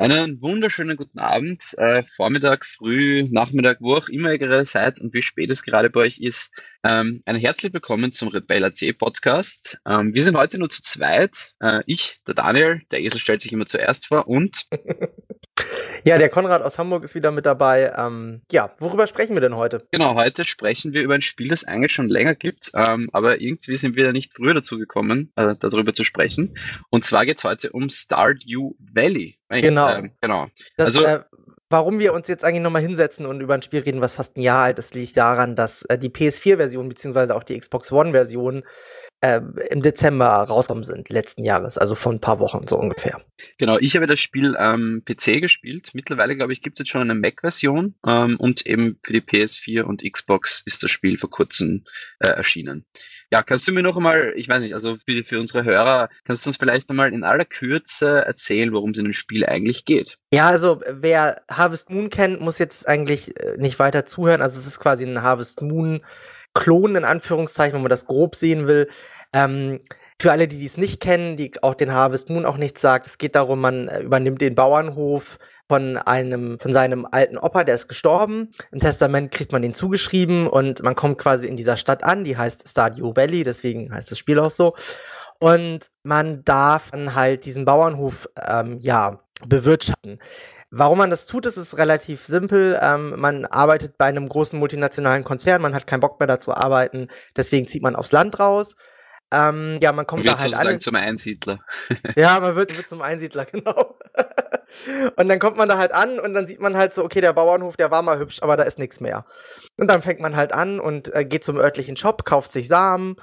Einen wunderschönen guten Abend, äh, Vormittag, Früh, Nachmittag, wo auch immer ihr gerade seid und wie spät es gerade bei euch ist. Ähm, ein herzlich willkommen zum Rebell.at Podcast. Ähm, wir sind heute nur zu zweit. Äh, ich, der Daniel, der Esel stellt sich immer zuerst vor und Ja, der Konrad aus Hamburg ist wieder mit dabei. Ähm, ja, worüber sprechen wir denn heute? Genau, heute sprechen wir über ein Spiel, das eigentlich schon länger gibt, ähm, aber irgendwie sind wir da nicht früher dazu gekommen, äh, darüber zu sprechen. Und zwar geht es heute um Stardew Valley. Genau. Ähm, genau. Das, also, äh, warum wir uns jetzt eigentlich nochmal hinsetzen und über ein Spiel reden, was fast ein Jahr alt ist, liegt daran, dass äh, die PS4-Version beziehungsweise auch die Xbox One-Version im Dezember rausgekommen sind, letzten Jahres, also vor ein paar Wochen so ungefähr. Genau, ich habe das Spiel am PC gespielt. Mittlerweile, glaube ich, gibt es jetzt schon eine Mac-Version ähm, und eben für die PS4 und Xbox ist das Spiel vor kurzem äh, erschienen. Ja, kannst du mir noch einmal, ich weiß nicht, also für, für unsere Hörer, kannst du uns vielleicht nochmal in aller Kürze erzählen, worum es in dem Spiel eigentlich geht? Ja, also wer Harvest Moon kennt, muss jetzt eigentlich äh, nicht weiter zuhören. Also es ist quasi ein Harvest Moon Klon in Anführungszeichen, wenn man das grob sehen will. Ähm, für alle, die dies nicht kennen, die auch den Harvest Moon auch nichts sagt, es geht darum, man äh, übernimmt den Bauernhof von einem, von seinem alten Opa, der ist gestorben. Im Testament kriegt man den zugeschrieben und man kommt quasi in dieser Stadt an, die heißt Stadio Valley, deswegen heißt das Spiel auch so. Und man darf dann halt diesen Bauernhof, ähm, ja, bewirtschaften. Warum man das tut, ist, ist relativ simpel. Ähm, man arbeitet bei einem großen multinationalen Konzern, man hat keinen Bock mehr da zu arbeiten, deswegen zieht man aufs Land raus. Ähm, ja, man kommt man da halt an. zum Einsiedler. ja, man wird, wird zum Einsiedler, genau. und dann kommt man da halt an und dann sieht man halt so, okay, der Bauernhof, der war mal hübsch, aber da ist nichts mehr. Und dann fängt man halt an und äh, geht zum örtlichen Shop, kauft sich Samen,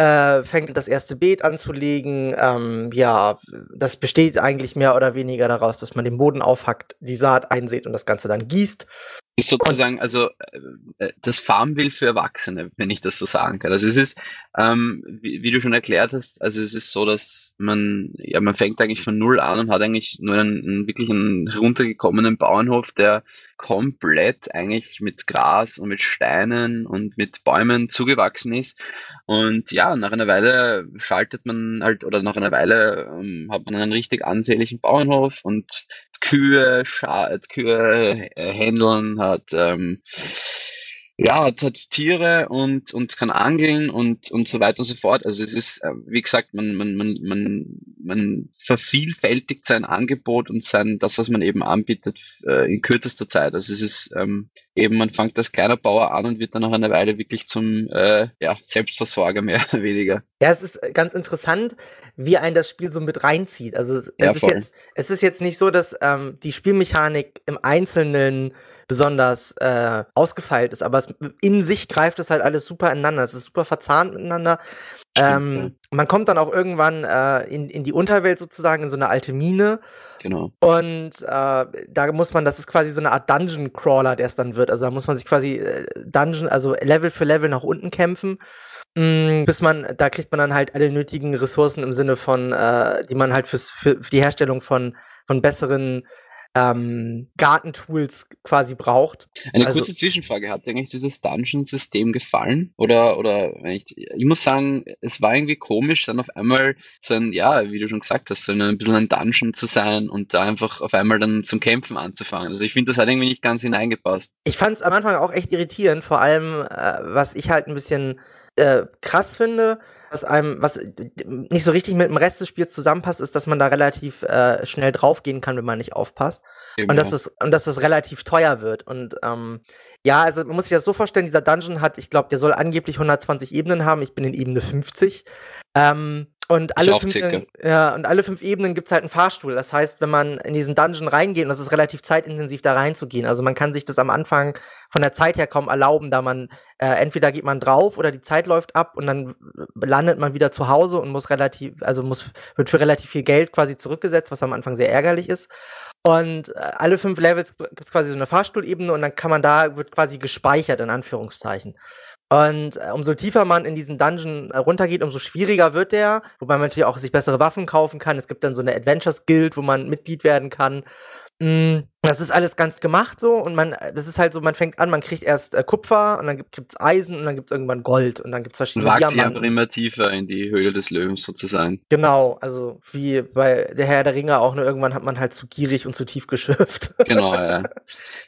äh, fängt das erste Beet anzulegen. Ähm, ja, das besteht eigentlich mehr oder weniger daraus, dass man den Boden aufhackt, die Saat einsät und das Ganze dann gießt. Ist sozusagen, also äh, äh, das Farmville für Erwachsene, wenn ich das so sagen kann. Also es ist, ähm, wie, wie, du schon erklärt hast, also es ist so, dass man, ja, man fängt eigentlich von null an und hat eigentlich nur einen, einen wirklich einen heruntergekommenen Bauernhof, der komplett eigentlich mit Gras und mit Steinen und mit Bäumen zugewachsen ist. Und ja, nach einer Weile schaltet man halt, oder nach einer Weile ähm, hat man einen richtig ansehnlichen Bauernhof und Kühe, Scha Kühe äh, händeln, hat ähm, ja, hat, hat Tiere und, und kann angeln und, und so weiter und so fort. Also es ist, äh, wie gesagt, man, man, man, man, man vervielfältigt sein Angebot und sein, das, was man eben anbietet, äh, in kürzester Zeit. Also es ist ähm, eben, man fängt als kleiner Bauer an und wird dann nach einer Weile wirklich zum äh, ja, Selbstversorger mehr oder weniger. Ja, es ist ganz interessant, wie ein das Spiel so mit reinzieht. Also es, ja, ist, jetzt, es ist jetzt nicht so, dass ähm, die Spielmechanik im Einzelnen besonders äh, ausgefeilt ist, aber es, in sich greift es halt alles super ineinander. Es ist super verzahnt miteinander. Stimmt, ähm, ja. Man kommt dann auch irgendwann äh, in, in die Unterwelt sozusagen, in so eine alte Mine. Genau. Und äh, da muss man, das ist quasi so eine Art Dungeon Crawler, der es dann wird. Also da muss man sich quasi äh, Dungeon, also Level für Level nach unten kämpfen. Mm, bis man, da kriegt man dann halt alle nötigen Ressourcen im Sinne von, äh, die man halt fürs, für, für die Herstellung von, von besseren ähm, Gartentools quasi braucht. Eine also, kurze Zwischenfrage, hat dir eigentlich dieses Dungeon-System gefallen? Oder, oder, ich, ich muss sagen, es war irgendwie komisch, dann auf einmal so ein, ja, wie du schon gesagt hast, so ein, ein bisschen ein Dungeon zu sein und da einfach auf einmal dann zum Kämpfen anzufangen. Also ich finde, das hat irgendwie nicht ganz hineingepasst. Ich fand es am Anfang auch echt irritierend, vor allem, äh, was ich halt ein bisschen äh, krass finde, was einem, was nicht so richtig mit dem Rest des Spiels zusammenpasst, ist, dass man da relativ äh, schnell draufgehen kann, wenn man nicht aufpasst. Genau. Und dass es und dass es relativ teuer wird. Und ähm, ja, also man muss sich das so vorstellen, dieser Dungeon hat, ich glaube, der soll angeblich 120 Ebenen haben. Ich bin in Ebene 50. Ähm, und alle, fünf, ja, und alle fünf Ebenen gibt's halt einen Fahrstuhl. Das heißt, wenn man in diesen Dungeon reingeht, und das ist relativ zeitintensiv, da reinzugehen. Also man kann sich das am Anfang von der Zeit her kaum erlauben, da man äh, entweder geht man drauf oder die Zeit läuft ab und dann landet man wieder zu Hause und muss relativ, also muss, wird für relativ viel Geld quasi zurückgesetzt, was am Anfang sehr ärgerlich ist. Und äh, alle fünf Levels gibt's quasi so eine Fahrstuhlebene und dann kann man da, wird quasi gespeichert, in Anführungszeichen. Und äh, umso tiefer man in diesen Dungeon äh, runtergeht, umso schwieriger wird der, wobei man natürlich auch sich bessere Waffen kaufen kann. Es gibt dann so eine Adventures Guild, wo man Mitglied werden kann. Mm. Das ist alles ganz gemacht so und man, das ist halt so, man fängt an, man kriegt erst äh, Kupfer und dann gibt, gibt's Eisen und dann gibt's irgendwann Gold und dann gibt's verschiedene Wagt sie einfach immer tiefer in die Höhle des Löwens sozusagen. Genau, also wie bei der Herr der Ringe auch, nur irgendwann hat man halt zu gierig und zu tief geschürft. Genau, ja.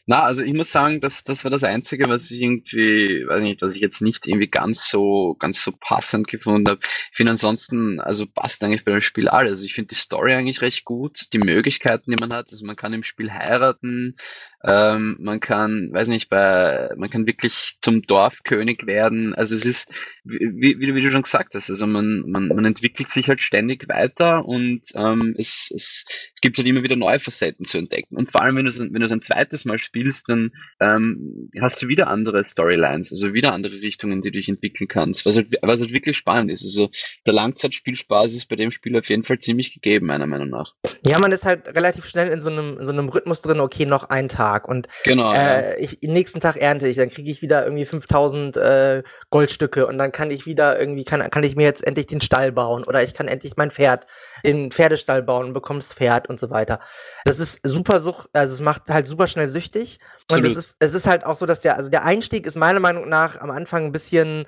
Na, also ich muss sagen, das, das war das Einzige, was ich irgendwie, weiß nicht, was ich jetzt nicht irgendwie ganz so, ganz so passend gefunden habe. Ich finde ansonsten, also passt eigentlich bei dem Spiel alles. Also ich finde die Story eigentlich recht gut, die Möglichkeiten, die man hat. Also man kann im Spiel heiraten heiraten, ähm, man kann, weiß nicht, bei, man kann wirklich zum Dorfkönig werden. Also es ist, wie, wie, wie du schon gesagt hast, also man, man, man entwickelt sich halt ständig weiter und ähm, es, es, es gibt halt immer wieder neue Facetten zu entdecken. Und vor allem, wenn du wenn es ein zweites Mal spielst, dann ähm, hast du wieder andere Storylines, also wieder andere Richtungen, die du dich entwickeln kannst, was halt, was halt wirklich spannend ist. Also der Langzeitspielspaß ist bei dem Spiel auf jeden Fall ziemlich gegeben, meiner Meinung nach. Ja, man ist halt relativ schnell in so einem, in so einem Rhythmus drin, okay, noch ein Tag. Und genau, äh, ich, nächsten Tag ernte ich, dann kriege ich wieder irgendwie 5000 äh, Goldstücke. Und dann kann ich wieder irgendwie, kann, kann ich mir jetzt endlich den Stall bauen. Oder ich kann endlich mein Pferd, den Pferdestall bauen und bekommst Pferd und so weiter. Das ist super sucht, also es macht halt super schnell süchtig. Und es ist, es ist halt auch so, dass der, also der Einstieg ist meiner Meinung nach am Anfang ein bisschen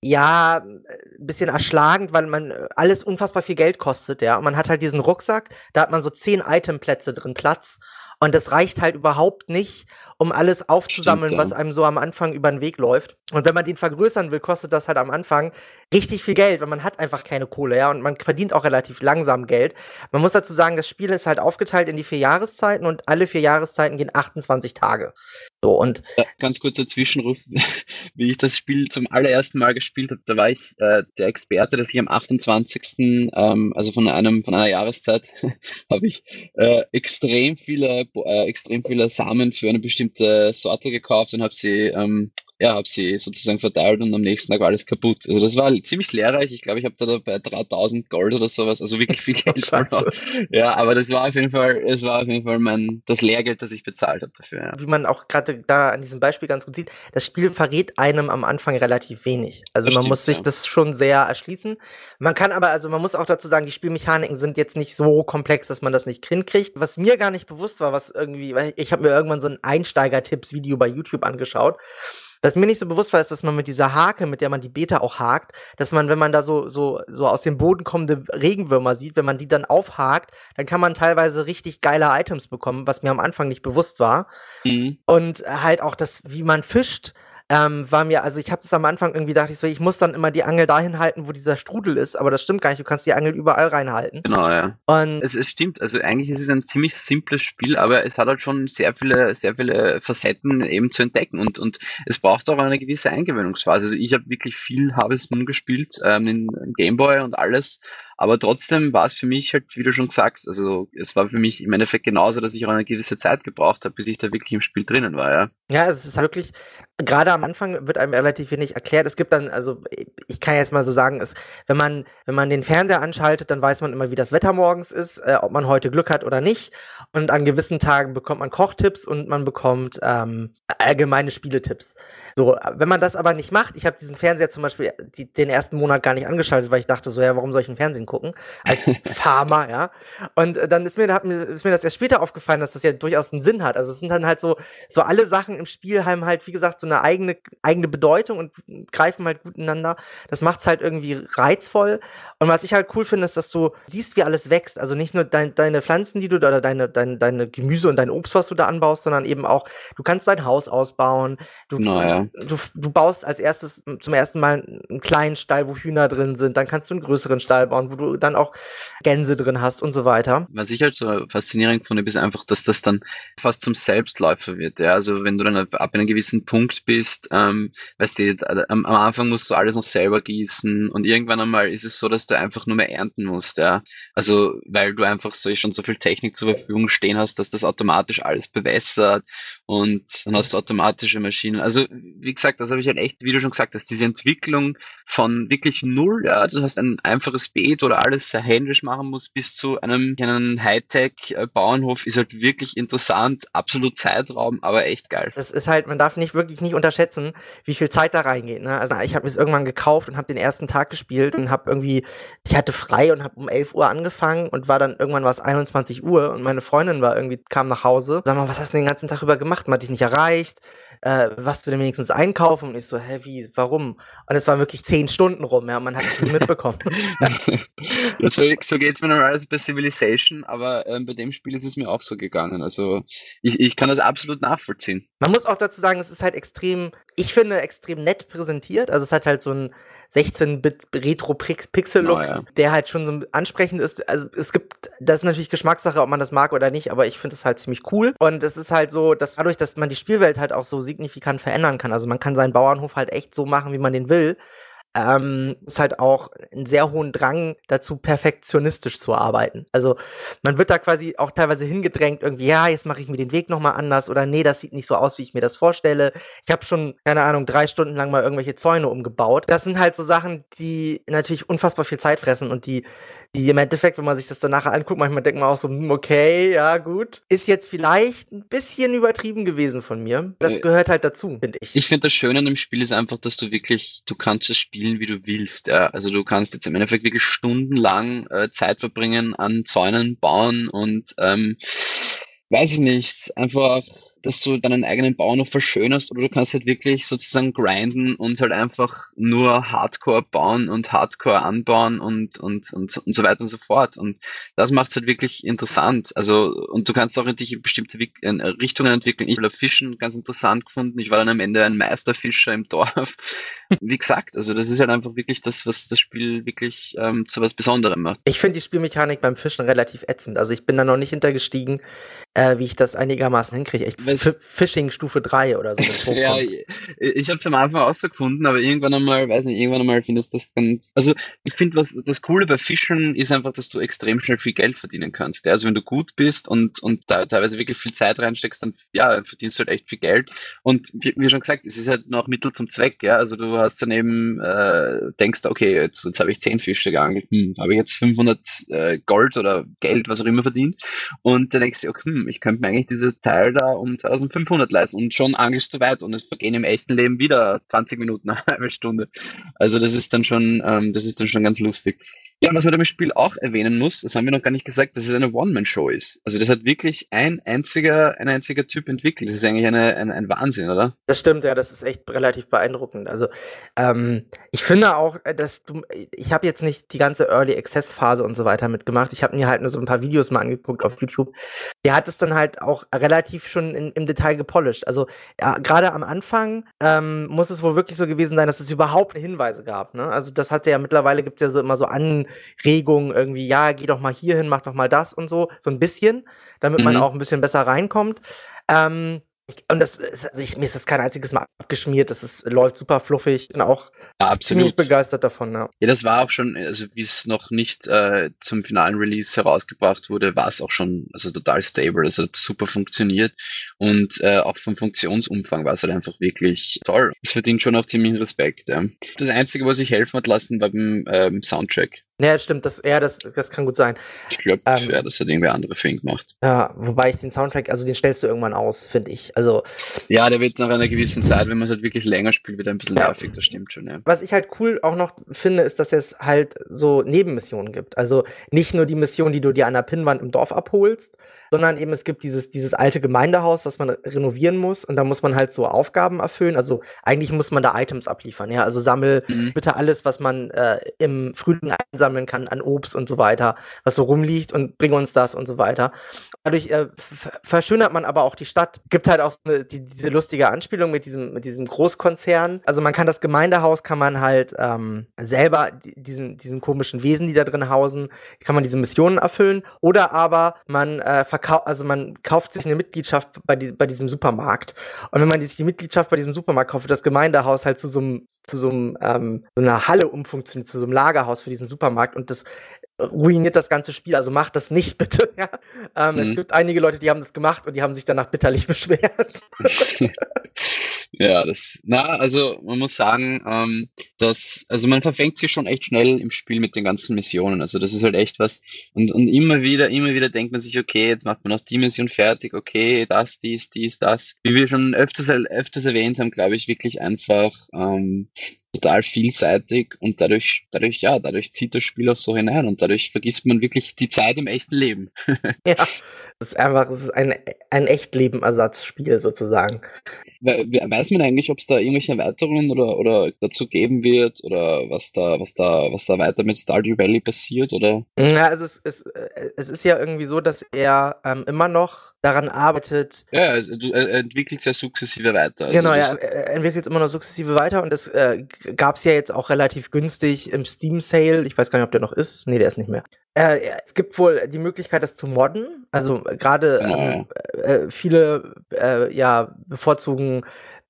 ja, ein bisschen erschlagend, weil man äh, alles unfassbar viel Geld kostet, ja. Und man hat halt diesen Rucksack, da hat man so zehn Itemplätze drin Platz. Und das reicht halt überhaupt nicht, um alles aufzusammeln, was einem so am Anfang über den Weg läuft. Und wenn man den vergrößern will, kostet das halt am Anfang richtig viel Geld, weil man hat einfach keine Kohle, ja, und man verdient auch relativ langsam Geld. Man muss dazu sagen, das Spiel ist halt aufgeteilt in die vier Jahreszeiten und alle vier Jahreszeiten gehen 28 Tage. So, und ja, ganz kurzer Zwischenruf, wie ich das Spiel zum allerersten Mal gespielt habe, da war ich äh, der Experte, dass ich am 28. Ähm, also von einem von einer Jahreszeit habe ich äh, extrem viele äh, extrem viele Samen für eine bestimmte Sorte gekauft und habe sie ähm, ja, habe sie sozusagen verteilt und am nächsten Tag war alles kaputt. Also das war ziemlich lehrreich. Ich glaube, ich habe da bei 3000 Gold oder sowas, also wirklich viel Geld. ja, aber das war auf jeden Fall, es war auf jeden Fall mein das Lehrgeld, das ich bezahlt habe dafür. Ja. Wie man auch gerade da an diesem Beispiel ganz gut sieht, das Spiel verrät einem am Anfang relativ wenig. Also das man stimmt, muss sich ja. das schon sehr erschließen. Man kann aber, also man muss auch dazu sagen, die Spielmechaniken sind jetzt nicht so komplex, dass man das nicht hinkriegt. Was mir gar nicht bewusst war, was irgendwie, weil ich habe mir irgendwann so ein Einsteiger-Tipps-Video bei YouTube angeschaut was mir nicht so bewusst war, ist, dass man mit dieser Hake, mit der man die Beta auch hakt, dass man, wenn man da so, so, so aus dem Boden kommende Regenwürmer sieht, wenn man die dann aufhakt, dann kann man teilweise richtig geile Items bekommen, was mir am Anfang nicht bewusst war. Mhm. Und halt auch das, wie man fischt, ähm, war mir, also ich habe das am Anfang irgendwie dachte ich so, ich muss dann immer die Angel dahin halten, wo dieser Strudel ist, aber das stimmt gar nicht, du kannst die Angel überall reinhalten. Genau, ja. Und es, es stimmt, also eigentlich ist es ein ziemlich simples Spiel, aber es hat halt schon sehr viele, sehr viele Facetten eben zu entdecken und, und es braucht auch eine gewisse Eingewöhnungsphase. Also ich habe wirklich viel Harvest Moon gespielt, ähm, in, in Gameboy und alles aber trotzdem war es für mich halt, wie du schon gesagt, also es war für mich im Endeffekt genauso, dass ich auch eine gewisse Zeit gebraucht habe, bis ich da wirklich im Spiel drinnen war, ja. Ja, es ist wirklich, gerade am Anfang wird einem relativ wenig erklärt. Es gibt dann, also ich kann jetzt mal so sagen, es, wenn man, wenn man den Fernseher anschaltet, dann weiß man immer, wie das Wetter morgens ist, äh, ob man heute Glück hat oder nicht. Und an gewissen Tagen bekommt man Kochtipps und man bekommt ähm, allgemeine Spieletipps. So, wenn man das aber nicht macht, ich habe diesen Fernseher zum Beispiel die, den ersten Monat gar nicht angeschaltet, weil ich dachte so, ja, warum soll ich einen Fernsehen gucken? Als Farmer, ja. Und äh, dann ist mir, ist mir das erst später aufgefallen, dass das ja durchaus einen Sinn hat. Also es sind dann halt so, so alle Sachen im Spiel haben halt, wie gesagt, so eine eigene, eigene Bedeutung und greifen halt gut ineinander. Das macht's halt irgendwie reizvoll. Und was ich halt cool finde, ist, dass du siehst, wie alles wächst. Also nicht nur dein, deine Pflanzen, die du oder deine, deine, deine Gemüse und dein Obst, was du da anbaust, sondern eben auch, du kannst dein Haus ausbauen. Du, naja du, du baust als erstes zum ersten Mal einen kleinen Stall, wo Hühner drin sind, dann kannst du einen größeren Stall bauen, wo du dann auch Gänse drin hast und so weiter. Was ich halt so faszinierend finde, ist einfach, dass das dann fast zum Selbstläufer wird. Ja? Also wenn du dann ab einem gewissen Punkt bist, ähm, weißt du, am, am Anfang musst du alles noch selber gießen und irgendwann einmal ist es so, dass du einfach nur mehr ernten musst. Ja? Also weil du einfach so schon so viel Technik zur Verfügung stehen hast, dass das automatisch alles bewässert und dann hast du automatische Maschinen. Also wie gesagt, das habe ich halt echt, wie du schon gesagt hast, diese Entwicklung von wirklich null, ja, du hast ein einfaches Beet oder alles sehr händisch machen musst, bis zu einem kleinen Hightech-Bauernhof ist halt wirklich interessant, absolut Zeitraum, aber echt geil. Das ist halt, man darf nicht wirklich nicht unterschätzen, wie viel Zeit da reingeht. Ne? Also ich habe es irgendwann gekauft und habe den ersten Tag gespielt und habe irgendwie, ich hatte frei und habe um 11 Uhr angefangen und war dann irgendwann war es 21 Uhr und meine Freundin war irgendwie, kam nach Hause. Sag mal, was hast du den ganzen Tag über gemacht? Man hat dich nicht erreicht äh, was du denn wenigstens einkaufen? Und ich so, hä, wie, warum? Und es war wirklich zehn Stunden rum, ja, man hat es nicht mitbekommen. ja, so, so geht es mir normalerweise bei Civilization, aber ähm, bei dem Spiel ist es mir auch so gegangen. Also ich, ich kann das absolut nachvollziehen. Man muss auch dazu sagen, es ist halt extrem, ich finde, extrem nett präsentiert. Also es hat halt so ein 16-Bit Retro-Pixel-Look, oh, ja. der halt schon so ansprechend ist. Also es gibt, das ist natürlich Geschmackssache, ob man das mag oder nicht, aber ich finde es halt ziemlich cool. Und es ist halt so, dass dadurch, dass man die Spielwelt halt auch so signifikant verändern kann. Also man kann seinen Bauernhof halt echt so machen, wie man den will ähm, ist halt auch einen sehr hohen Drang dazu, perfektionistisch zu arbeiten. Also man wird da quasi auch teilweise hingedrängt, irgendwie, ja, jetzt mache ich mir den Weg nochmal anders oder nee, das sieht nicht so aus, wie ich mir das vorstelle. Ich habe schon, keine Ahnung, drei Stunden lang mal irgendwelche Zäune umgebaut. Das sind halt so Sachen, die natürlich unfassbar viel Zeit fressen und die die im Endeffekt, wenn man sich das dann nachher anguckt, manchmal denkt man auch so, hm, okay, ja, gut. Ist jetzt vielleicht ein bisschen übertrieben gewesen von mir. Das gehört halt dazu, finde ich. Ich finde das Schöne an dem Spiel ist einfach, dass du wirklich, du kannst es spielen, wie du willst. Ja. Also du kannst jetzt im Endeffekt wirklich stundenlang äh, Zeit verbringen an Zäunen bauen und ähm, weiß ich nicht, einfach dass du deinen eigenen Bauernhof verschönerst oder du kannst halt wirklich sozusagen grinden und halt einfach nur Hardcore bauen und Hardcore anbauen und, und, und, und so weiter und so fort. Und das macht es halt wirklich interessant. Also, und du kannst auch in dich in bestimmte Richtungen entwickeln. Ich habe Fischen ganz interessant gefunden. Ich war dann am Ende ein Meisterfischer im Dorf. Wie gesagt, also das ist halt einfach wirklich das, was das Spiel wirklich ähm, zu was Besonderem macht. Ich finde die Spielmechanik beim Fischen relativ ätzend. Also ich bin da noch nicht hintergestiegen, äh, wie ich das einigermaßen hinkriege. Ich Phishing Stufe 3 oder so. ja, ich habe es am Anfang auch so gefunden, aber irgendwann einmal, weiß nicht, irgendwann einmal findest du das dann. Also ich finde, was das Coole bei Fischen ist einfach, dass du extrem schnell viel Geld verdienen kannst. Also wenn du gut bist und, und da teilweise wirklich viel Zeit reinsteckst, dann ja, verdienst du halt echt viel Geld. Und wie, wie schon gesagt, es ist halt noch Mittel zum Zweck, ja. Also du hast dann eben, äh, denkst, okay, jetzt, jetzt habe ich 10 Fische geangelt, hm, habe ich jetzt 500 äh, Gold oder Geld, was auch immer verdient. Und dann denkst du, okay, hm, ich könnte mir eigentlich dieses Teil da um 1500 500 leisten und schon angelst du weit und es vergehen im echten Leben wieder 20 Minuten, eine halbe Stunde. Also das ist dann schon, ähm, das ist dann schon ganz lustig. Ja, was man dem Spiel auch erwähnen muss, das haben wir noch gar nicht gesagt, dass es eine One-Man-Show ist. Also das hat wirklich ein einziger, ein einziger Typ entwickelt. Das ist eigentlich eine, ein, ein Wahnsinn, oder? Das stimmt, ja, das ist echt relativ beeindruckend. Also ähm, ich finde auch, äh, dass du, ich habe jetzt nicht die ganze Early Access Phase und so weiter mitgemacht. Ich habe mir halt nur so ein paar Videos mal angeguckt auf YouTube. Der hat es dann halt auch relativ schon in, im Detail gepolished. Also ja, gerade am Anfang ähm, muss es wohl wirklich so gewesen sein, dass es überhaupt Hinweise gab. Ne? Also das hat ja mittlerweile gibt es ja so immer so an Anregungen irgendwie, ja, geh doch mal hier hin, mach doch mal das und so, so ein bisschen, damit mhm. man auch ein bisschen besser reinkommt. Ähm, ich, und das ist, also ich, mir ist das kein einziges Mal abgeschmiert, das ist, läuft super fluffig, ich bin auch ja, ziemlich begeistert davon. Ja. ja, das war auch schon, also wie es noch nicht äh, zum finalen Release herausgebracht wurde, war es auch schon also total stable, also hat super funktioniert und äh, auch vom Funktionsumfang war es halt einfach wirklich toll. Es verdient schon auch ziemlich Respekt. Ja. Das Einzige, was ich helfen hat lassen, war beim ähm, Soundtrack. Ja, stimmt, das, ja, das, das kann gut sein. Ich glaube, ähm, ja, das hat irgendwer andere für ihn gemacht. Ja, wobei ich den Soundtrack, also den stellst du irgendwann aus, finde ich. Also. Ja, der wird nach einer gewissen Zeit, wenn man es halt wirklich länger spielt, wird ein bisschen ja. nervig, das stimmt schon, ja. Was ich halt cool auch noch finde, ist, dass es halt so Nebenmissionen gibt. Also nicht nur die Mission, die du dir an der Pinnwand im Dorf abholst, sondern eben es gibt dieses, dieses alte Gemeindehaus, was man renovieren muss und da muss man halt so Aufgaben erfüllen. Also eigentlich muss man da Items abliefern, ja. Also sammel mhm. bitte alles, was man äh, im Frühling einsammeln kann an Obst und so weiter, was so rumliegt und bring uns das und so weiter. Dadurch äh, verschönert man aber auch die Stadt. Gibt halt auch so eine, die, diese lustige Anspielung mit diesem, mit diesem Großkonzern. Also man kann das Gemeindehaus kann man halt ähm, selber diesen, diesen komischen Wesen, die da drin hausen, kann man diese Missionen erfüllen. Oder aber man äh, verkauft, also man kauft sich eine Mitgliedschaft bei, die, bei diesem Supermarkt. Und wenn man sich die Mitgliedschaft bei diesem Supermarkt kauft, wird das Gemeindehaus halt zu so einem, zu so einem, ähm, so einer Halle umfunktioniert, zu so einem Lagerhaus für diesen Supermarkt. Und das ruiniert das ganze Spiel, also macht das nicht bitte. Ja? Ähm, mhm. Es gibt einige Leute, die haben das gemacht und die haben sich danach bitterlich beschwert. Ja, das, na, also man muss sagen, ähm, dass, also man verfängt sich schon echt schnell im Spiel mit den ganzen Missionen. Also das ist halt echt was. Und, und immer wieder, immer wieder denkt man sich, okay, jetzt macht man auch die Mission fertig, okay, das, dies, dies, das. Wie wir schon öfters, öfters erwähnt haben, glaube ich, wirklich einfach ähm, total vielseitig und dadurch, dadurch, ja, dadurch zieht das Spiel auch so hinein und dadurch vergisst man wirklich die Zeit im echten Leben. ja, es ist einfach, es ist ein, ein Echtleben-Ersatzspiel sozusagen. Weiß man eigentlich, ob es da irgendwelche Erweiterungen oder, oder dazu geben wird oder was da, was da, was da weiter mit Stardew Valley passiert oder? Ja, also es ist, es ist ja irgendwie so, dass er ähm, immer noch daran arbeitet. Ja, also entwickelt es ja sukzessive weiter. Also genau, ja, er entwickelt es immer noch sukzessive weiter und es äh, gab es ja jetzt auch relativ günstig im Steam Sale. Ich weiß gar nicht, ob der noch ist. Nee, der ist nicht mehr. Äh, es gibt wohl die Möglichkeit, das zu modden. Also gerade genau, ähm, äh, viele äh, ja bevorzugen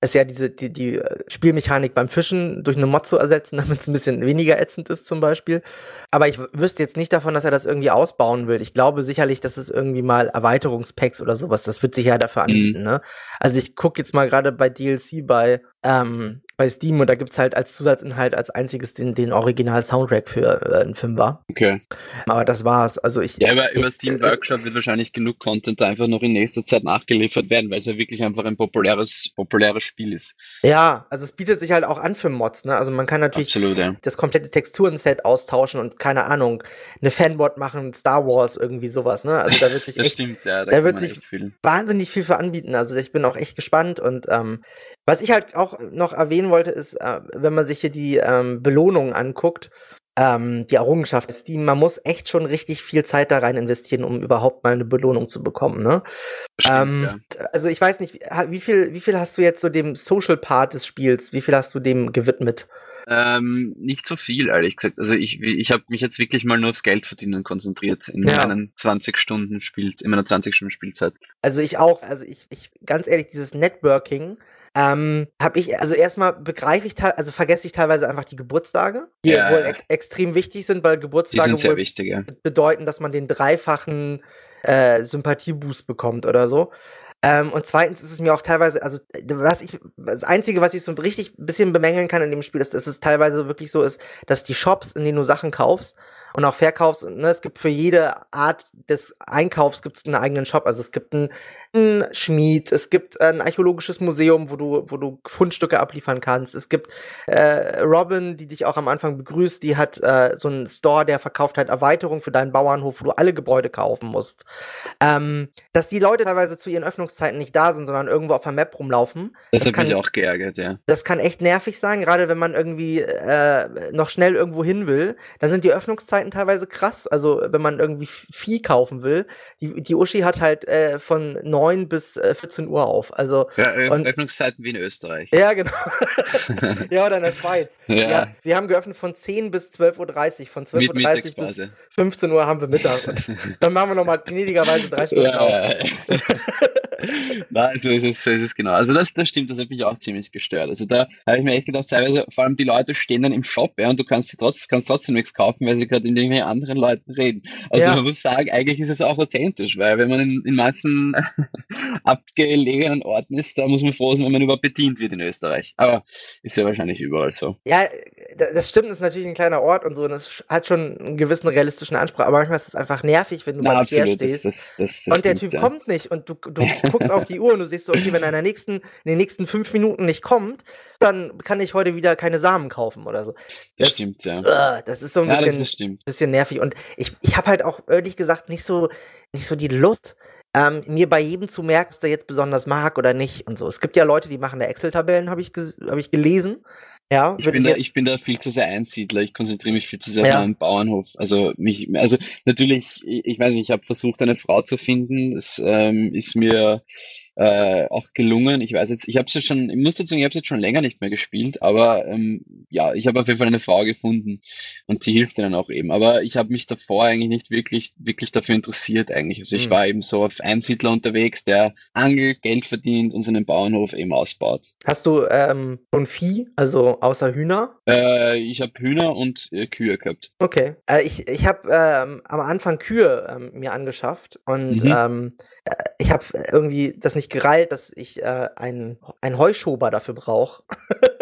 ist ja diese, die, die Spielmechanik beim Fischen durch eine Mod zu ersetzen, damit es ein bisschen weniger ätzend ist zum Beispiel. Aber ich wüsste jetzt nicht davon, dass er das irgendwie ausbauen will. Ich glaube sicherlich, dass es irgendwie mal Erweiterungspacks oder sowas, das wird sich ja dafür mhm. anbieten. Mhm. Ne? Also ich gucke jetzt mal gerade bei DLC bei ähm, bei Steam und da gibt's halt als Zusatzinhalt als einziges den, den Original-Soundtrack für äh, einen Film war. Okay. Aber das war's. Also ich. Ja, aber über Steam Workshop wird wahrscheinlich genug Content da einfach noch in nächster Zeit nachgeliefert werden, weil es ja wirklich einfach ein populäres, populäres Spiel ist. Ja, also es bietet sich halt auch an für Mods, ne? Also man kann natürlich Absolut, ja. das komplette Texturenset austauschen und keine Ahnung, eine Fanbot machen, Star Wars, irgendwie sowas, ne? Also da wird sich echt, stimmt, ja, da, da wird sich wahnsinnig viel für anbieten. Also ich bin auch echt gespannt und ähm, was ich halt auch noch erwähnen wollte, ist, äh, wenn man sich hier die ähm, Belohnungen anguckt, ähm, die Errungenschaft Steam, man muss echt schon richtig viel Zeit da rein investieren, um überhaupt mal eine Belohnung zu bekommen. Ne? Stimmt, ähm, ja. Also ich weiß nicht, wie viel, wie viel hast du jetzt so dem Social Part des Spiels, wie viel hast du dem gewidmet? Ähm, nicht so viel, ehrlich gesagt. Also ich, ich habe mich jetzt wirklich mal nur aufs Geld verdienen konzentriert in ja. meinen 20 Stunden Spiel, in meiner 20 Stunden Spielzeit. Also ich auch, also ich, ich ganz ehrlich, dieses Networking, ähm, habe ich, also erstmal begreife ich, also vergesse ich teilweise einfach die Geburtstage, die ja. wohl ex extrem wichtig sind, weil Geburtstage wohl wichtig, ja. bedeuten, dass man den dreifachen äh, Sympathieboost bekommt oder so. Ähm, und zweitens ist es mir auch teilweise, also was ich, das Einzige, was ich so richtig ein bisschen bemängeln kann in dem Spiel, ist, dass es teilweise wirklich so ist, dass die Shops, in denen du Sachen kaufst, und auch verkaufst. Ne, es gibt für jede Art des Einkaufs gibt es einen eigenen Shop. Also es gibt einen, einen, Schmied, es gibt ein archäologisches Museum, wo du, wo du Fundstücke abliefern kannst. Es gibt äh, Robin, die dich auch am Anfang begrüßt, die hat äh, so einen Store, der verkauft halt Erweiterungen für deinen Bauernhof, wo du alle Gebäude kaufen musst. Ähm, dass die Leute teilweise zu ihren Öffnungszeiten nicht da sind, sondern irgendwo auf der Map rumlaufen. Das, das hat kann, mich auch geärgert, ja. Das kann echt nervig sein, gerade wenn man irgendwie äh, noch schnell irgendwo hin will. Dann sind die Öffnungszeiten Öffnungszeiten teilweise krass. Also wenn man irgendwie Vieh kaufen will, die, die Uschi hat halt äh, von 9 bis äh, 14 Uhr auf. Also ja, und, Öffnungszeiten wie in Österreich. Ja, genau. ja, oder in der Schweiz. Ja. ja. Wir haben geöffnet von 10 bis 12.30 Uhr. Von 12.30 Uhr bis 15 Uhr haben wir Mittag. dann machen wir nochmal gnädigerweise drei Stunden ja, auf. Nein, so ist es, so ist es genau. Also das, das stimmt, das hat mich auch ziemlich gestört. Also da habe ich mir echt gedacht, teilweise, vor allem die Leute stehen dann im Shop, ja, und du kannst, trotz, kannst trotzdem nichts kaufen, weil sie gerade in irgendwelchen anderen Leuten reden. Also ja. man muss sagen, eigentlich ist es auch authentisch, weil wenn man in, in manchen abgelegenen Orten ist, da muss man froh sein, wenn man überhaupt bedient wird in Österreich. Aber ist ja wahrscheinlich überall so. Ja, das stimmt, das ist natürlich ein kleiner Ort und so, und das hat schon einen gewissen realistischen Anspruch, aber manchmal ist es einfach nervig, wenn du Na, mal absolut, stehst das, das, das, und der Typ ja. kommt nicht und du, du guckst auf die Uhr und du siehst so, okay, wenn er in, der nächsten, in den nächsten fünf Minuten nicht kommt, dann kann ich heute wieder keine Samen kaufen oder so. Das, das stimmt, ja. Das ist so ein ja, bisschen, bisschen nervig. Und ich, ich habe halt auch ehrlich gesagt nicht so, nicht so die Lust, ähm, mir bei jedem zu merken, was der jetzt besonders mag oder nicht und so. Es gibt ja Leute, die machen da Excel-Tabellen, habe ich, hab ich gelesen. Ja, ich bin, ich, da, ich bin da viel zu sehr Einsiedler. Ich konzentriere mich viel zu sehr ja. auf meinen Bauernhof. Also mich, also natürlich, ich weiß nicht, ich habe versucht, eine Frau zu finden. Das ähm, ist mir äh, auch gelungen. Ich weiß jetzt, ich habe es ja schon, ich muss dazu sagen, ich habe jetzt schon länger nicht mehr gespielt, aber ähm, ja, ich habe auf jeden Fall eine Frau gefunden und sie hilft dann auch eben. Aber ich habe mich davor eigentlich nicht wirklich, wirklich dafür interessiert eigentlich. Also ich mhm. war eben so auf Einsiedler unterwegs, der angelt, Geld verdient und seinen Bauernhof eben ausbaut. Hast du ähm, schon Vieh, also außer Hühner? Äh, ich habe Hühner und äh, Kühe gehabt. Okay, äh, ich, ich habe ähm, am Anfang Kühe ähm, mir angeschafft und mhm. ähm, äh, ich habe irgendwie das nicht mich gereilt, dass ich äh, einen, einen Heuschober dafür brauche.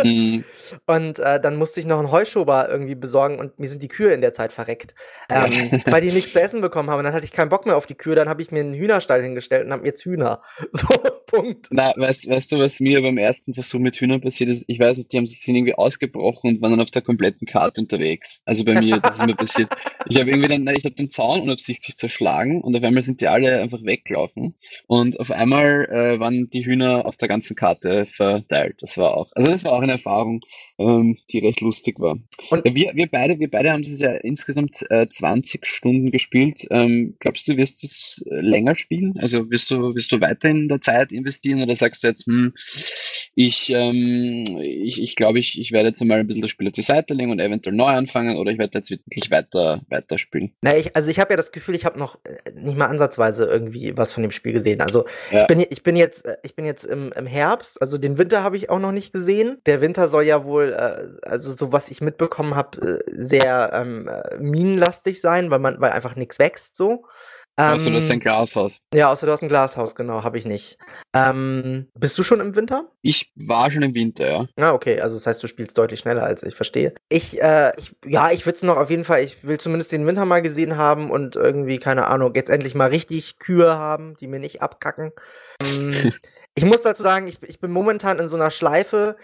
mhm. Und äh, dann musste ich noch einen Heuschober irgendwie besorgen und mir sind die Kühe in der Zeit verreckt, ähm, weil die nichts zu essen bekommen haben. Und dann hatte ich keinen Bock mehr auf die Kühe, dann habe ich mir einen Hühnerstall hingestellt und habe jetzt Hühner. So, Punkt. Na, weißt, weißt du, was mir beim ersten Versuch mit Hühnern passiert ist? Ich weiß nicht, die haben sich irgendwie ausgebrochen und waren dann auf der kompletten Karte unterwegs. Also bei mir, das ist mir passiert. Ich habe irgendwie dann, ich habe den Zaun unabsichtlich zerschlagen und auf einmal sind die alle einfach weggelaufen. Und auf einmal äh, waren die Hühner auf der ganzen Karte verteilt. Das war auch, also das war auch eine Erfahrung, ähm, die recht lustig war. Und wir, wir beide, wir beide haben es ja insgesamt äh, 20 Stunden gespielt. Ähm, glaubst du, wirst du es äh, länger spielen? Also wirst du, wirst du weiter in der Zeit investieren oder sagst du jetzt, hm, ich, ähm, ich, ich glaube, ich, ich werde jetzt mal ein bisschen das Spiel auf die Seite legen und eventuell neu anfangen oder ich werde jetzt wirklich weiter, weiter spielen. Na, ich, also ich habe ja das Gefühl, ich habe noch äh, nicht mal ansatzweise irgendwie was von dem Spiel gesehen. Also ja. ich, bin, ich bin jetzt, äh, ich bin jetzt im, im Herbst, also den Winter habe ich auch noch nicht gesehen. Der Winter soll ja wohl, äh, also so was ich mitbekommen habe, äh, sehr ähm, minenlastig sein, weil man, weil einfach nichts wächst so. Außer du hast ein ähm, Glashaus. Ja, außer du hast ein Glashaus, genau, habe ich nicht. Ähm, bist du schon im Winter? Ich war schon im Winter, ja. Ah, okay, also das heißt, du spielst deutlich schneller als ich, verstehe. Ich, äh, ich ja, ich würde es noch auf jeden Fall, ich will zumindest den Winter mal gesehen haben und irgendwie, keine Ahnung, jetzt endlich mal richtig Kühe haben, die mir nicht abkacken. Ähm, Ich muss dazu sagen, ich, ich bin momentan in so einer Schleife.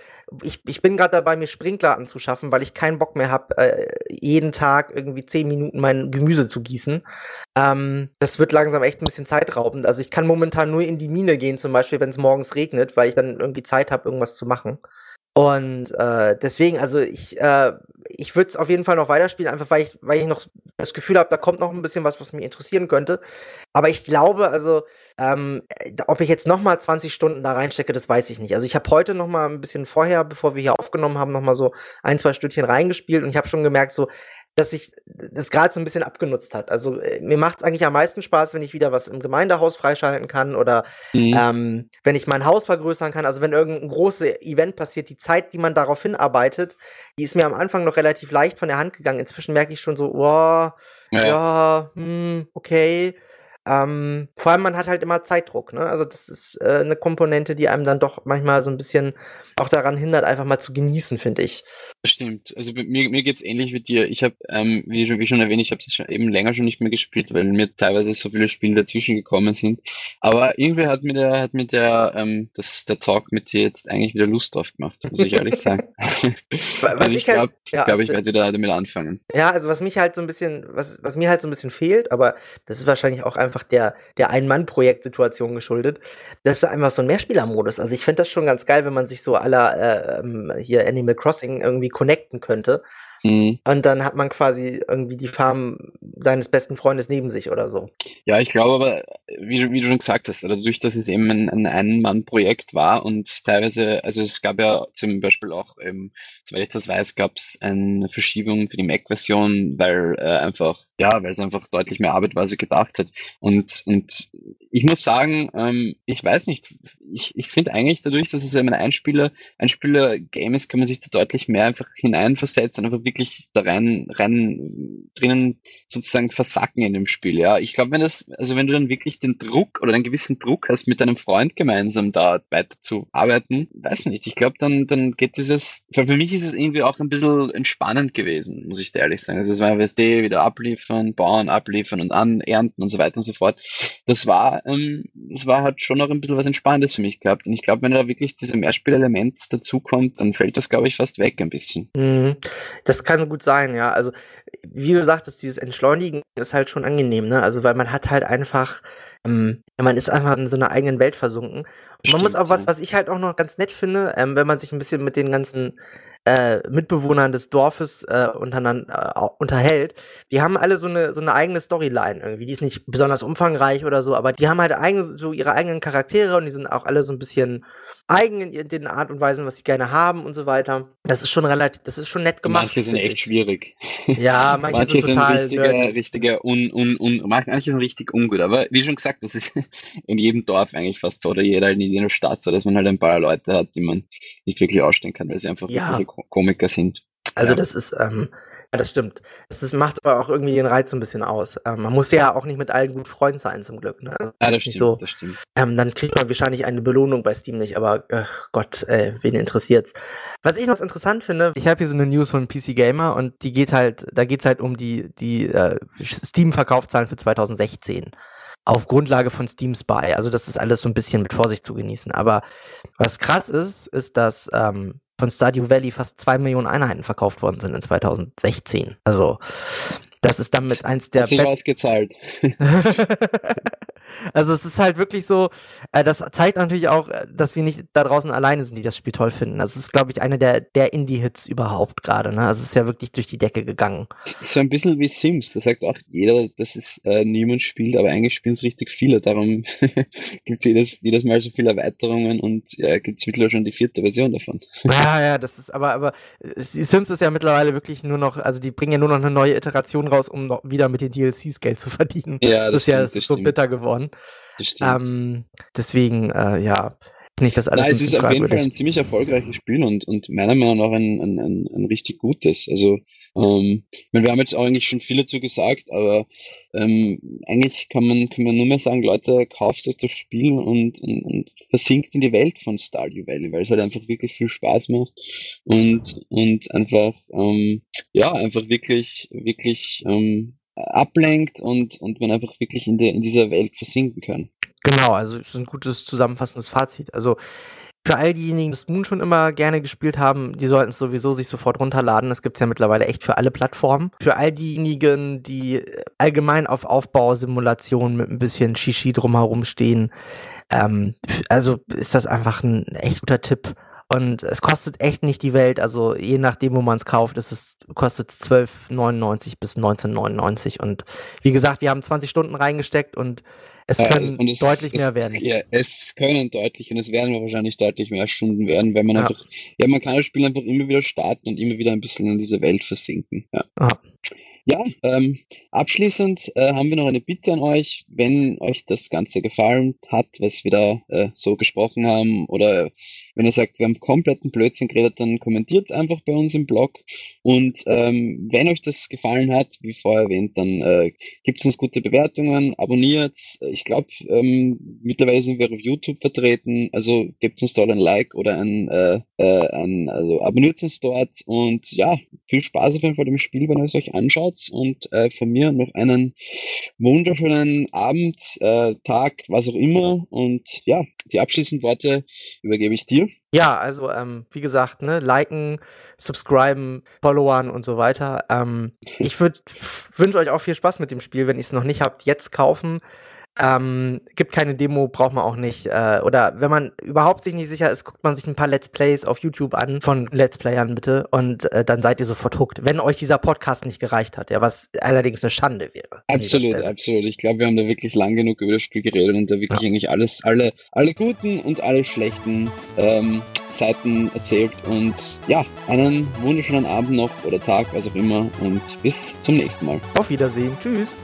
Ich, ich bin gerade dabei, mir Sprinkler anzuschaffen, weil ich keinen Bock mehr habe, äh, jeden Tag irgendwie zehn Minuten mein Gemüse zu gießen. Ähm, das wird langsam echt ein bisschen zeitraubend. Also ich kann momentan nur in die Mine gehen, zum Beispiel, wenn es morgens regnet, weil ich dann irgendwie Zeit habe, irgendwas zu machen. Und äh, deswegen, also ich, äh, ich würde es auf jeden Fall noch weiterspielen, einfach weil ich, weil ich noch das Gefühl habe, da kommt noch ein bisschen was, was mich interessieren könnte. Aber ich glaube, also, ähm, ob ich jetzt nochmal 20 Stunden da reinstecke, das weiß ich nicht. Also ich habe heute nochmal ein bisschen vorher, bevor wir hier aufgenommen haben, nochmal so ein, zwei Stündchen reingespielt und ich habe schon gemerkt, so, dass sich das gerade so ein bisschen abgenutzt hat. Also äh, mir macht es eigentlich am meisten Spaß, wenn ich wieder was im Gemeindehaus freischalten kann oder mhm. ähm, wenn ich mein Haus vergrößern kann. Also wenn irgendein großes Event passiert, die Zeit, die man darauf hinarbeitet, die ist mir am Anfang noch relativ leicht von der Hand gegangen. Inzwischen merke ich schon so, wow, ja, ja hm, okay. Ähm, vor allem man hat halt immer Zeitdruck, ne? Also das ist äh, eine Komponente, die einem dann doch manchmal so ein bisschen auch daran hindert, einfach mal zu genießen, finde ich. Stimmt. Also mir, mir geht's ähnlich wie dir. Ich habe, ähm, wie, schon, wie schon erwähnt, ich habe es eben länger schon nicht mehr gespielt, weil mir teilweise so viele Spiele dazwischen gekommen sind. Aber irgendwie hat mir der, hat mir der, ähm, das, der Talk mit dir jetzt eigentlich wieder Lust drauf gemacht, muss ich ehrlich sagen. also ich glaube, halt, ja, glaub, ich werde wieder damit anfangen. Ja, also was mich halt so ein bisschen, was, was mir halt so ein bisschen fehlt, aber das ist wahrscheinlich auch einfach der, der Ein-Mann-Projekt-Situation geschuldet, das ist einfach so ein Mehrspielermodus. Also ich finde das schon ganz geil, wenn man sich so aller äh, ähm, hier Animal Crossing irgendwie connecten könnte. Mhm. Und dann hat man quasi irgendwie die Farm deines besten Freundes neben sich oder so. Ja, ich glaube aber, wie, wie du schon gesagt hast, dadurch, dass es eben ein, ein Ein-Mann-Projekt war und teilweise, also es gab ja zum Beispiel auch, ähm, soweit ich das weiß, gab es eine Verschiebung für die Mac-Version, weil äh, einfach, ja, weil es einfach deutlich mehr Arbeit war, als er gedacht hat. Und, und ich muss sagen, ähm, ich weiß nicht, ich, ich finde eigentlich dadurch, dass es eben ein Einspieler, Einspieler-Game ist, kann man sich da deutlich mehr einfach hineinversetzen, einfach wirklich da rein, rein drinnen sozusagen versacken in dem Spiel. Ja, ich glaube, wenn das, also wenn du dann wirklich den Druck oder einen gewissen Druck hast, mit deinem Freund gemeinsam da weiter zu arbeiten, weiß nicht. Ich glaube, dann, dann geht dieses, für mich ist es irgendwie auch ein bisschen entspannend gewesen, muss ich dir ehrlich sagen. Also es war WSD wieder abliefern, bauen, abliefern und an, ernten und so weiter und so fort. Das war, ähm, das war halt schon noch ein bisschen was Entspannendes für mich gehabt. Und ich glaube, wenn da wirklich dieses Mehrspielelement dazukommt, dann fällt das, glaube ich, fast weg ein bisschen. Mhm. Das das kann gut sein, ja. Also, wie du sagtest, dieses Entschleunigen ist halt schon angenehm, ne? Also, weil man hat halt einfach, ähm, man ist einfach in so einer eigenen Welt versunken. Und man muss auch was, was ich halt auch noch ganz nett finde, ähm, wenn man sich ein bisschen mit den ganzen äh, Mitbewohnern des Dorfes äh, untereinander äh, unterhält, die haben alle so eine so eine eigene Storyline irgendwie. Die ist nicht besonders umfangreich oder so, aber die haben halt eigen, so ihre eigenen Charaktere und die sind auch alle so ein bisschen eigen in den Art und Weisen, was sie gerne haben und so weiter. Das ist schon relativ, das ist schon nett gemacht. Manche sind echt schwierig. Ja, manche, manche sind, total sind richtige, richtige un, un, un, manche sind richtig ungut. Aber wie schon gesagt, das ist in jedem Dorf eigentlich fast so oder jeder in jeder Stadt so, dass man halt ein paar Leute hat, die man nicht wirklich ausstehen kann, weil sie einfach ja. wirkliche Komiker sind. Also ja. das ist, ähm, Ja, das stimmt. Das macht aber auch irgendwie den Reiz so ein bisschen aus. Ähm, man muss ja auch nicht mit allen gut Freund sein, zum Glück. Ne? Also ja, das stimmt, so, das stimmt. Ähm, dann kriegt man wahrscheinlich eine Belohnung bei Steam nicht, aber äh, Gott, äh, wen interessiert's. Was ich noch interessant finde, ich habe hier so eine News von PC Gamer und die geht halt, da geht's halt um die, die äh, Steam-Verkaufszahlen für 2016 auf Grundlage von Steam Spy. Also das ist alles so ein bisschen mit Vorsicht zu genießen. Aber was krass ist, ist, dass ähm, von Stardew Valley fast zwei Millionen Einheiten verkauft worden sind in 2016. Also das ist damit eins der besten. ausgezahlt. also es ist halt wirklich so, äh, das zeigt natürlich auch, äh, dass wir nicht da draußen alleine sind, die das Spiel toll finden. Das ist, glaube ich, einer der, der Indie-Hits überhaupt gerade. Ne? Also es ist ja wirklich durch die Decke gegangen. So ein bisschen wie Sims, da sagt auch jeder, dass es äh, niemand spielt, aber eigentlich spielen es richtig viele. Darum gibt es jedes, jedes Mal so viele Erweiterungen und ja, gibt es mittlerweile schon die vierte Version davon. ja, ja, das ist aber, aber äh, Sims ist ja mittlerweile wirklich nur noch, also die bringen ja nur noch eine neue Iteration raus, um noch wieder mit den DLCs Geld zu verdienen. Ja, das, das ist ja das ist so bitter geworden. Ähm, deswegen, äh, ja, nicht das alles. Nein, es ist auf jeden Fall ein ziemlich erfolgreiches Spiel und, und meiner Meinung nach ein, ein, ein, ein richtig gutes. Also, ähm, wir haben jetzt auch eigentlich schon viel dazu gesagt, aber ähm, eigentlich kann man, kann man nur mehr sagen, Leute, kauft euch das Spiel und, und, und versinkt in die Welt von Stardew Valley, weil es halt einfach wirklich viel Spaß macht und, und einfach, ähm, ja, einfach wirklich, wirklich ähm, ablenkt und, und man einfach wirklich in, der, in dieser Welt versinken kann. Genau, also ist ein gutes zusammenfassendes Fazit. Also für all diejenigen, die das Moon schon immer gerne gespielt haben, die sollten es sowieso sich sofort runterladen. Das gibt's ja mittlerweile echt für alle Plattformen. Für all diejenigen, die allgemein auf Aufbausimulationen mit ein bisschen Shishi drumherum stehen, ähm, also ist das einfach ein echt guter Tipp. Und es kostet echt nicht die Welt. Also je nachdem, wo man es kauft, ist es, kostet es 12,99 bis 19,99. Und wie gesagt, wir haben 20 Stunden reingesteckt und es können äh, es, deutlich es, mehr werden. Ja, es können deutlich und es werden wahrscheinlich deutlich mehr Stunden werden, weil man ja. einfach, ja, man kann das Spiel einfach immer wieder starten und immer wieder ein bisschen in diese Welt versinken. Ja. Aha. Ja, ähm, abschließend äh, haben wir noch eine Bitte an euch, wenn euch das Ganze gefallen hat, was wir da äh, so gesprochen haben oder wenn ihr sagt, wir haben kompletten Blödsinn geredet, dann kommentiert einfach bei uns im Blog. Und ähm, wenn euch das gefallen hat, wie vorher erwähnt, dann äh, gibt uns gute Bewertungen, abonniert. Ich glaube, ähm, mittlerweile sind wir auf YouTube vertreten, also gebt uns dort ein Like oder ein, äh, äh, ein also abonniert uns dort. Und ja, viel Spaß auf jeden Fall im Spiel, wenn ihr es euch anschaut. Und äh, von mir noch einen wunderschönen Abend, äh, Tag, was auch immer. Und ja, die abschließenden Worte übergebe ich dir. Ja, also ähm, wie gesagt, ne, liken, subscriben, followern und so weiter. Ähm, ich würde wünsche euch auch viel Spaß mit dem Spiel, wenn ihr es noch nicht habt, jetzt kaufen. Ähm, gibt keine Demo, braucht man auch nicht. Äh, oder wenn man überhaupt sich nicht sicher ist, guckt man sich ein paar Let's Plays auf YouTube an von Let's Playern bitte und äh, dann seid ihr sofort hooked. Wenn euch dieser Podcast nicht gereicht hat, ja, was allerdings eine Schande wäre. Absolut, absolut. Ich glaube, wir haben da wirklich lang genug über das Spiel geredet und da wirklich ja. eigentlich alles, alle, alle guten und alle schlechten ähm, Seiten erzählt und ja, einen wunderschönen Abend noch oder Tag, was auch immer und bis zum nächsten Mal. Auf Wiedersehen. Tschüss.